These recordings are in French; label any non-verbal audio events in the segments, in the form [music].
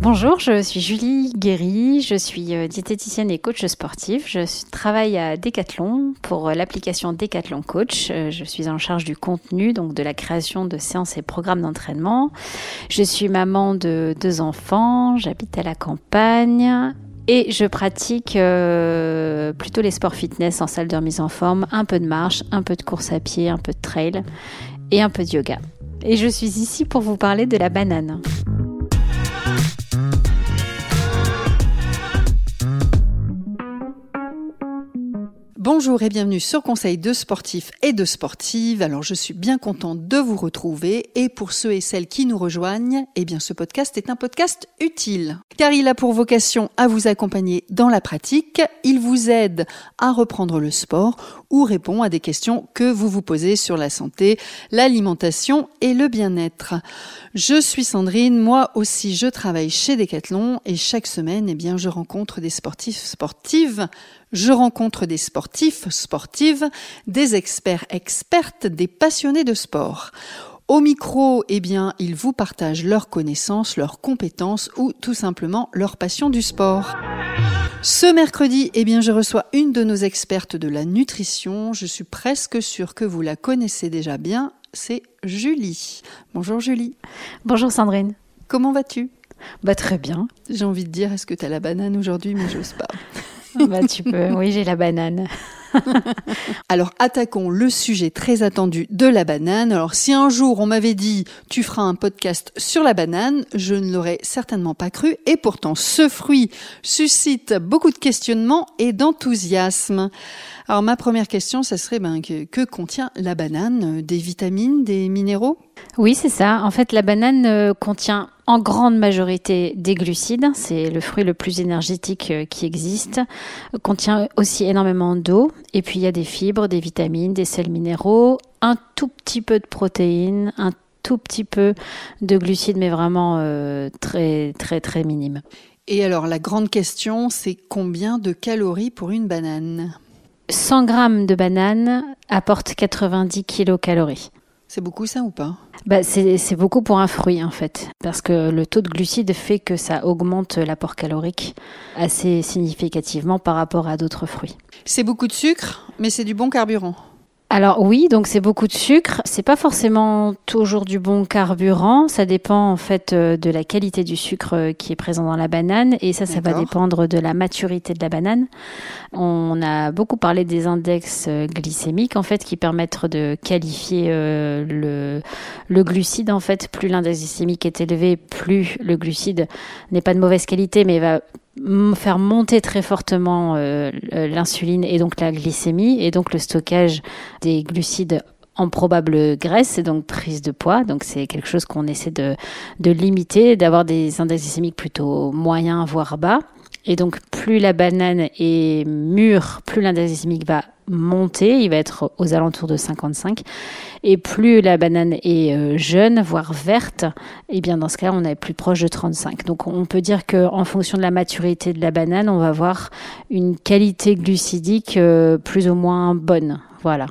Bonjour, je suis Julie Guéry, je suis euh, diététicienne et coach sportif. Je travaille à Decathlon pour euh, l'application Decathlon Coach. Euh, je suis en charge du contenu, donc de la création de séances et programmes d'entraînement. Je suis maman de deux enfants, j'habite à la campagne et je pratique plutôt les sports fitness en salle de remise en forme, un peu de marche, un peu de course à pied, un peu de trail et un peu de yoga. Et je suis ici pour vous parler de la banane. Bonjour et bienvenue sur Conseil de sportifs et de sportives. Alors je suis bien contente de vous retrouver. Et pour ceux et celles qui nous rejoignent, eh bien ce podcast est un podcast utile. Car il a pour vocation à vous accompagner dans la pratique, il vous aide à reprendre le sport ou répond à des questions que vous vous posez sur la santé, l'alimentation et le bien-être. Je suis Sandrine, moi aussi je travaille chez Decathlon et chaque semaine, eh bien je rencontre des sportifs sportives je rencontre des sportifs, sportives, des experts, expertes, des passionnés de sport. Au micro, eh bien, ils vous partagent leurs connaissances, leurs compétences ou tout simplement leur passion du sport. Ce mercredi, eh bien, je reçois une de nos expertes de la nutrition. Je suis presque sûre que vous la connaissez déjà bien. C'est Julie. Bonjour Julie. Bonjour Sandrine. Comment vas-tu? Bah très bien. J'ai envie de dire, est-ce que tu as la banane aujourd'hui, mais j'ose pas. bah, tu peux. Oui, j'ai la banane. [laughs] Alors attaquons le sujet très attendu de la banane. Alors si un jour on m'avait dit tu feras un podcast sur la banane, je ne l'aurais certainement pas cru et pourtant ce fruit suscite beaucoup de questionnements et d'enthousiasme. Alors ma première question, ça serait ben, que, que contient la banane? Des vitamines, des minéraux? Oui, c'est ça. En fait, la banane euh, contient en grande majorité des glucides, c'est le fruit le plus énergétique euh, qui existe, contient aussi énormément d'eau, et puis il y a des fibres, des vitamines, des sels minéraux, un tout petit peu de protéines, un tout petit peu de glucides, mais vraiment euh, très très très minime. Et alors la grande question, c'est combien de calories pour une banane? 100 grammes de banane apporte 90 kilocalories. C'est beaucoup ça ou pas? Bah, c'est beaucoup pour un fruit en fait, parce que le taux de glucides fait que ça augmente l'apport calorique assez significativement par rapport à d'autres fruits. C'est beaucoup de sucre, mais c'est du bon carburant. Alors oui, donc c'est beaucoup de sucre. C'est pas forcément toujours du bon carburant. Ça dépend en fait euh, de la qualité du sucre euh, qui est présent dans la banane et ça, ça va dépendre de la maturité de la banane. On a beaucoup parlé des index euh, glycémiques en fait qui permettent de qualifier le, le glucide en fait. Plus l'index glycémique est élevé, plus le glucide n'est pas de mauvaise qualité mais va faire monter très fortement euh, l'insuline et donc la glycémie et donc le stockage des glucides en probable graisse et donc prise de poids. Donc c'est quelque chose qu'on essaie de, de limiter, d'avoir des index glycémiques plutôt moyens voire bas. Et donc plus la banane est mûre, plus l'index glycémique va monter, il va être aux alentours de 55. Et plus la banane est euh, jeune, voire verte, et eh bien dans ce cas, on est plus proche de 35. Donc on peut dire qu'en fonction de la maturité de la banane, on va avoir une qualité glucidique euh, plus ou moins bonne. Voilà.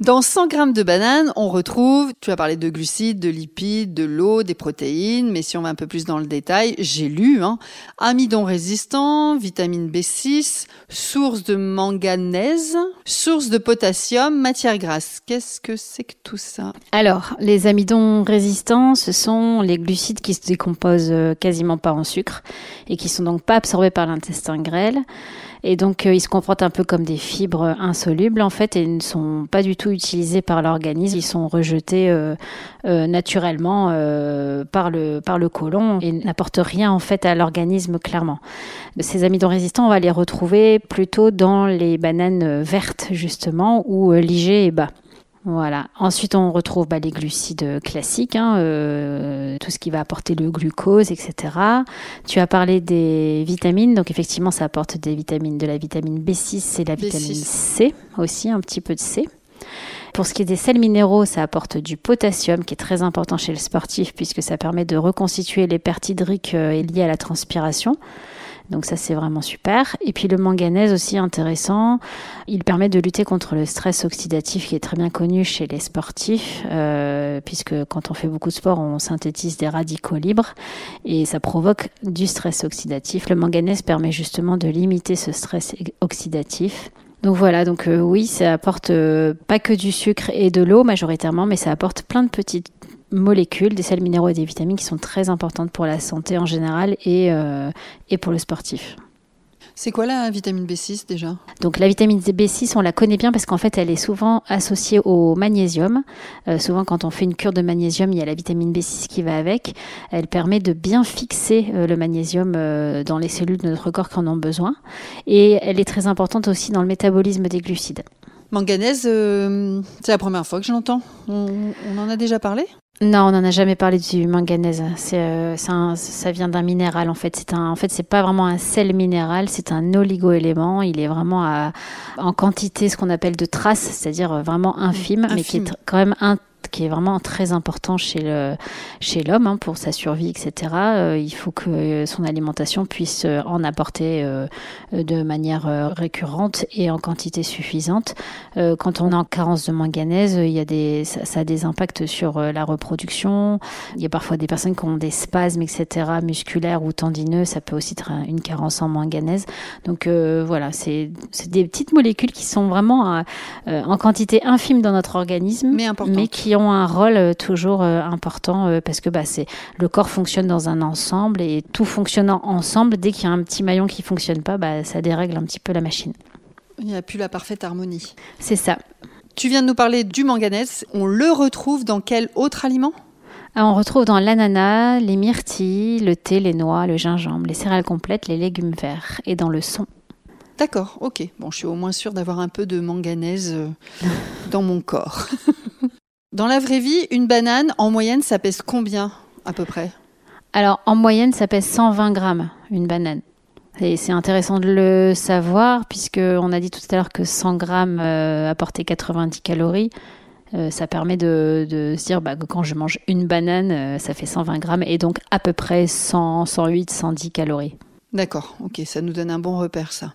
Dans 100 grammes de banane, on retrouve, tu as parlé de glucides, de lipides, de l'eau, des protéines, mais si on va un peu plus dans le détail, j'ai lu, hein, amidon résistant, vitamine B6, source de manganèse, source de potassium, matière grasse. Qu'est-ce que c'est que tout ça? Alors, les amidons résistants, ce sont les glucides qui se décomposent euh, quasiment pas en sucre et qui sont donc pas absorbés par l'intestin grêle. Et donc, euh, ils se confrontent un peu comme des fibres insolubles, en fait, et ne sont pas du tout utilisés par l'organisme. Ils sont rejetés euh, euh, naturellement par, le, par le côlon et n'apportent rien, en fait, à l'organisme, clairement. Ces amidons résistants, on va les retrouver plutôt dans les bananes vertes, justement, où l'IG est bas. Voilà. Ensuite, on retrouve bah, les glucides classiques, hein, euh, tout ce qui va apporter le glucose, etc. Tu as parlé des vitamines, donc effectivement, ça apporte des vitamines, de la vitamine B6 et la vitamine C aussi, un petit peu de C. Pour ce qui est des sels minéraux, ça apporte du potassium qui est très important chez le sportif puisque ça permet de reconstituer les pertes hydriques euh, liées à la transpiration. Donc ça c'est vraiment super. Et puis le manganèse aussi intéressant, il permet de lutter contre le stress oxydatif qui est très bien connu chez les sportifs, euh, puisque quand on fait beaucoup de sport, on synthétise des radicaux libres et ça provoque du stress oxydatif. Le manganèse permet justement de limiter ce stress oxydatif. Donc voilà, donc euh, oui, ça apporte euh, pas que du sucre et de l'eau majoritairement, mais ça apporte plein de petites molécules, des sels minéraux et des vitamines qui sont très importantes pour la santé en général et, euh, et pour le sportif. C'est quoi la vitamine B6 déjà? Donc la vitamine B6, on la connaît bien parce qu'en fait, elle est souvent associée au magnésium. Euh, souvent, quand on fait une cure de magnésium, il y a la vitamine B6 qui va avec. Elle permet de bien fixer euh, le magnésium dans les cellules de notre corps qui en ont besoin. Et elle est très importante aussi dans le métabolisme des glucides. Manganèse, c'est la première fois que je l'entends. on en a déjà parlé? Non, on n'en a jamais parlé du manganèse. C'est, euh, ça vient d'un minéral en fait. C'est un, en fait, c'est pas vraiment un sel minéral, c'est un oligo-élément. Il est vraiment à, en quantité, ce qu'on appelle de traces, c'est-à-dire vraiment infime, mais qui est quand même un, qui est vraiment très important chez le chez l'homme hein, pour sa survie, etc. Euh, il faut que son alimentation puisse euh, en apporter euh, de manière récurrente et en quantité suffisante. quand on est en carence de manganèse, il y a des ça, a des impacts sur la reproduction. Il y a parfois des personnes qui ont des spasmes, etc. musculaires ou tendineux. Ça peut aussi être une carence en manganèse. Donc voilà, c'est des petites molécules qui sont vraiment en quantité infime dans notre organisme, mais, mais qui ont un rôle euh, toujours euh, important euh, parce que bah, c'est le corps fonctionne dans un ensemble et tout fonctionnant ensemble, dès qu'il y a un petit maillon qui fonctionne pas, bah, ça dérègle un petit peu la machine. Il n'y a plus la parfaite harmonie. C'est ça. Tu viens de nous parler du manganèse. On le retrouve dans quel autre aliment? Ah, on retrouve dans l'ananas, les myrtilles, le thé, les noix, le gingembre, les céréales complètes, les légumes verts et dans le son. D'accord, ok. Bon, je suis au moins sûre d'avoir un peu de manganèse dans mon corps. [laughs] Dans la vraie vie, une banane, en moyenne, ça pèse combien à peu près? Alors, en moyenne, ça pèse 120 grammes, une banane. Et c'est intéressant de le savoir, puisqu'on a dit tout à l'heure que 100 grammes euh, apportaient 90 calories. Euh, ça permet de, se dire bah, que quand je mange une banane, euh, ça fait 120 grammes, et donc à peu près 100, 108, 110 calories. D'accord, ok, ça nous donne un bon repère, ça.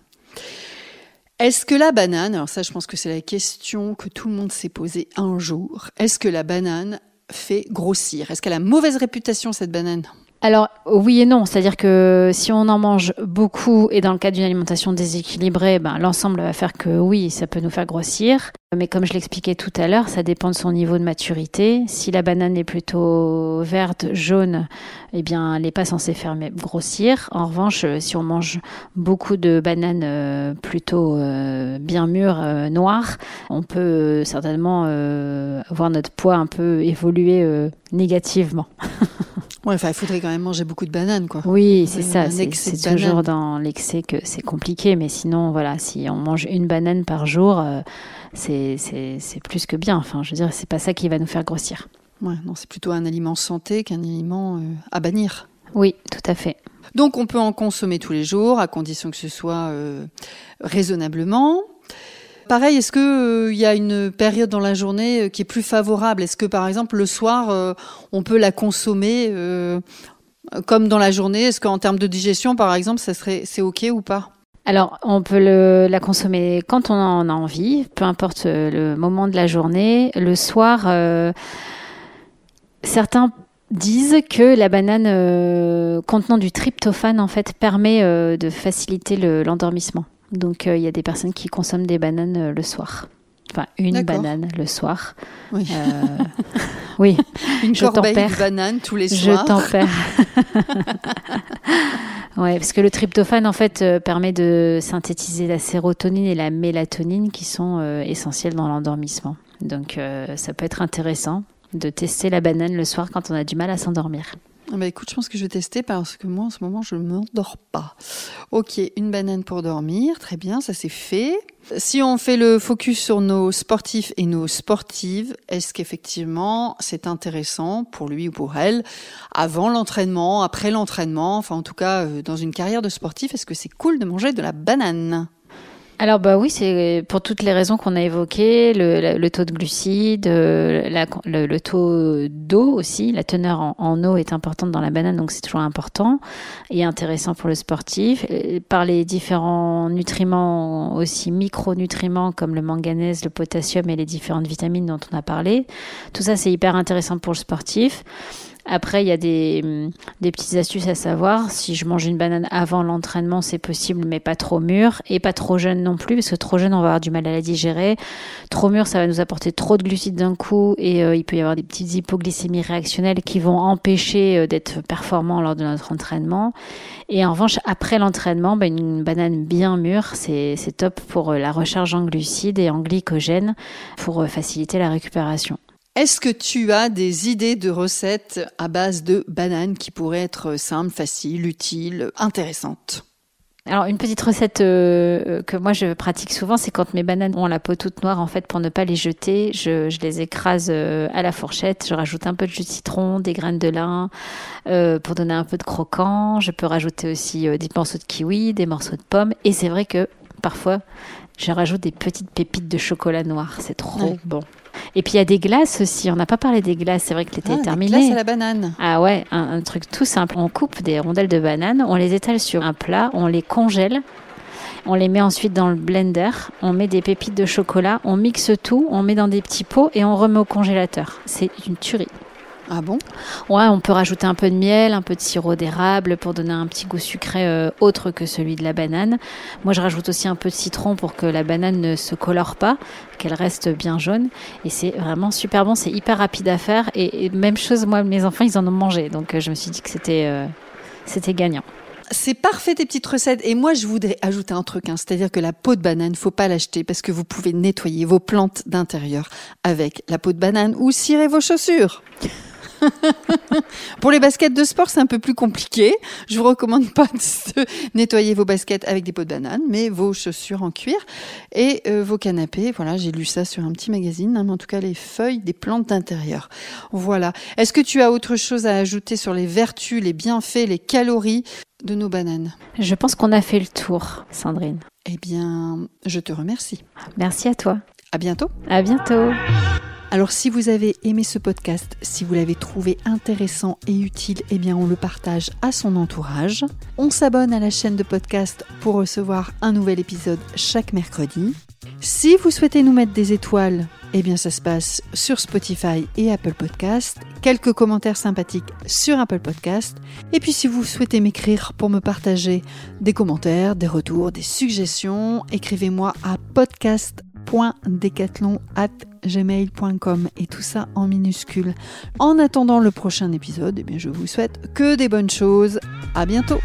Est-ce que la banane, alors ça je pense que c'est la question que tout le monde s'est posée un jour, est-ce que la banane fait grossir? Est-ce qu'elle a mauvaise réputation cette banane? Alors oui et non, c'est-à-dire que si on en mange beaucoup et dans le cas d'une alimentation déséquilibrée, ben, l'ensemble va faire que oui, ça peut nous faire grossir. Mais comme je l'expliquais tout à l'heure, ça dépend de son niveau de maturité. Si la banane est plutôt verte, jaune, eh bien, elle n'est pas censée faire grossir. En revanche, si on mange beaucoup de bananes euh, plutôt euh, bien mûres, euh, noires, on peut certainement voir notre poids un peu évoluer négativement. [laughs] Ouais, enfin, il faudrait quand même manger beaucoup de bananes, quoi. Oui, c'est ça. C'est toujours dans l'excès que c'est compliqué, mais sinon, voilà, si on mange une banane par jour, euh, c'est plus que bien. Enfin, je veux dire, c'est pas ça qui va nous faire grossir. Ouais, non, c'est plutôt un aliment santé qu'un aliment euh, à bannir. Oui, tout à fait. Donc, on peut en consommer tous les jours, à condition que ce soit euh, raisonnablement. Pareil, est-ce qu'il euh, y a une période dans la journée euh, qui est plus favorable? Est-ce que par exemple le soir, euh, on peut la consommer comme dans la journée? Est-ce qu'en termes de digestion, par exemple, c'est ok ou pas? Alors, on peut la consommer quand on en a envie, peu importe le moment de la journée. Le soir, certains disent que la banane contenant du tryptophane en fait permet de faciliter l'endormissement. Donc euh, il y a des personnes qui consomment des bananes euh, le soir. Enfin, une banane le soir. Oui. Euh, [laughs] oui. Une je corbeille de bananes tous les soirs. Je t'en perds. ouais, parce que le tryptophane, en fait, permet de synthétiser la sérotonine et la mélatonine qui sont essentielles dans l'endormissement. Donc, ça peut être intéressant de tester la banane le soir quand on a du mal à s'endormir. Ah bah écoute, je pense que je vais tester parce que moi en ce moment je ne m'endors pas. Ok, une banane pour dormir, très bien, ça c'est fait. Si on fait le focus sur nos sportifs et nos sportives, est-ce qu'effectivement c'est intéressant pour lui ou pour elle, avant l'entraînement, après l'entraînement, enfin en tout cas euh, dans une carrière de sportif, est-ce que c'est cool de manger de la banane? Alors bah oui, c'est pour toutes les raisons qu'on a évoquées, le, taux de glucides, euh, le, taux d'eau aussi, la teneur en, eau est importante dans la banane, donc c'est toujours important et intéressant pour le sportif. Par les différents nutriments aussi micronutriments comme le manganèse, le potassium et les différentes vitamines dont on a parlé, tout ça c'est hyper intéressant pour le sportif. Après, il y a des, hum, des, petites astuces à savoir. Si je mange une banane avant l'entraînement, c'est possible, mais pas trop mûr et pas trop jeune non plus, parce que trop jeune, on va avoir du mal à la digérer. Trop mûr, ça va nous apporter trop de glucides d'un coup et euh, il peut y avoir des petites hypoglycémies réactionnelles qui vont empêcher euh, d'être performants lors de notre entraînement. Et en revanche, après l'entraînement, ben, une banane bien mûre, c'est top pour euh, la recharge en glucides et en glycogène pour faciliter la récupération. Est-ce que tu as des idées de recettes à base de bananes qui pourraient être simples, faciles, utiles, intéressantes? Alors une petite recette euh, que moi je pratique souvent, c'est quand mes bananes ont la peau toute noire, en fait, pour ne pas les jeter, je, les écrase euh, à la fourchette, je rajoute un peu de jus de citron, des graines de lin euh, pour donner un peu de croquant. Je peux rajouter aussi des morceaux de kiwi, des morceaux de pommes, et c'est vrai que parfois je rajoute des petites pépites de chocolat noir, c'est trop bon. Et puis il y a des glaces aussi. On n'a pas parlé des glaces. C'est vrai que l'été ah, est terminé. Des glaces à la banane. Ah ouais, un, truc tout simple. On coupe des rondelles de banane, on les étale sur un plat, on les congèle. On les met ensuite dans le blender, on met des pépites de chocolat, on mixe tout, on met dans des petits pots et on remet au congélateur. C'est une tuerie. Ah bon? Ouais, on peut rajouter un peu de miel, un peu de sirop d'érable pour donner un petit goût sucré euh, autre que celui de la banane. Moi, je rajoute aussi un peu de citron pour que la banane ne se colore pas, qu'elle reste bien jaune. Et c'est vraiment super bon, c'est hyper rapide à faire. Et, même chose, moi, mes enfants, ils en ont mangé. Donc, euh, je me suis dit que c'était euh, c'était gagnant. C'est parfait tes petites recettes. Et moi, je voudrais ajouter un truc, hein. c'est-à-dire que la peau de banane, faut pas l'acheter parce que vous pouvez nettoyer vos plantes d'intérieur avec la peau de banane ou cirer vos chaussures. [laughs] Pour les baskets de sport, c'est un peu plus compliqué. Je vous recommande pas de nettoyer vos baskets avec des pots de banane, mais vos chaussures en cuir et euh, vos canapés. Voilà, j'ai lu ça sur un petit magazine, hein, mais en tout cas les feuilles des plantes d'intérieur. Voilà. Est-ce que tu as autre chose à ajouter sur les vertus, les bienfaits, les calories de nos bananes? Je pense qu'on a fait le tour, Sandrine. Eh bien, je te remercie. Merci à toi. À bientôt. À bientôt. Alors si vous avez aimé ce podcast, si vous l'avez trouvé intéressant et utile, eh bien on le partage à son entourage. On s'abonne à la chaîne de podcast pour recevoir un nouvel épisode chaque mercredi. Si vous souhaitez nous mettre des étoiles, eh bien ça se passe sur Spotify et Apple Podcast. Quelques commentaires sympathiques sur Apple Podcast. Et puis si vous souhaitez m'écrire pour me partager des commentaires, des retours, des suggestions, écrivez-moi à podcast gmail.com et tout ça en minuscule. En attendant le prochain épisode, eh bien je vous souhaite que des bonnes choses. À bientôt.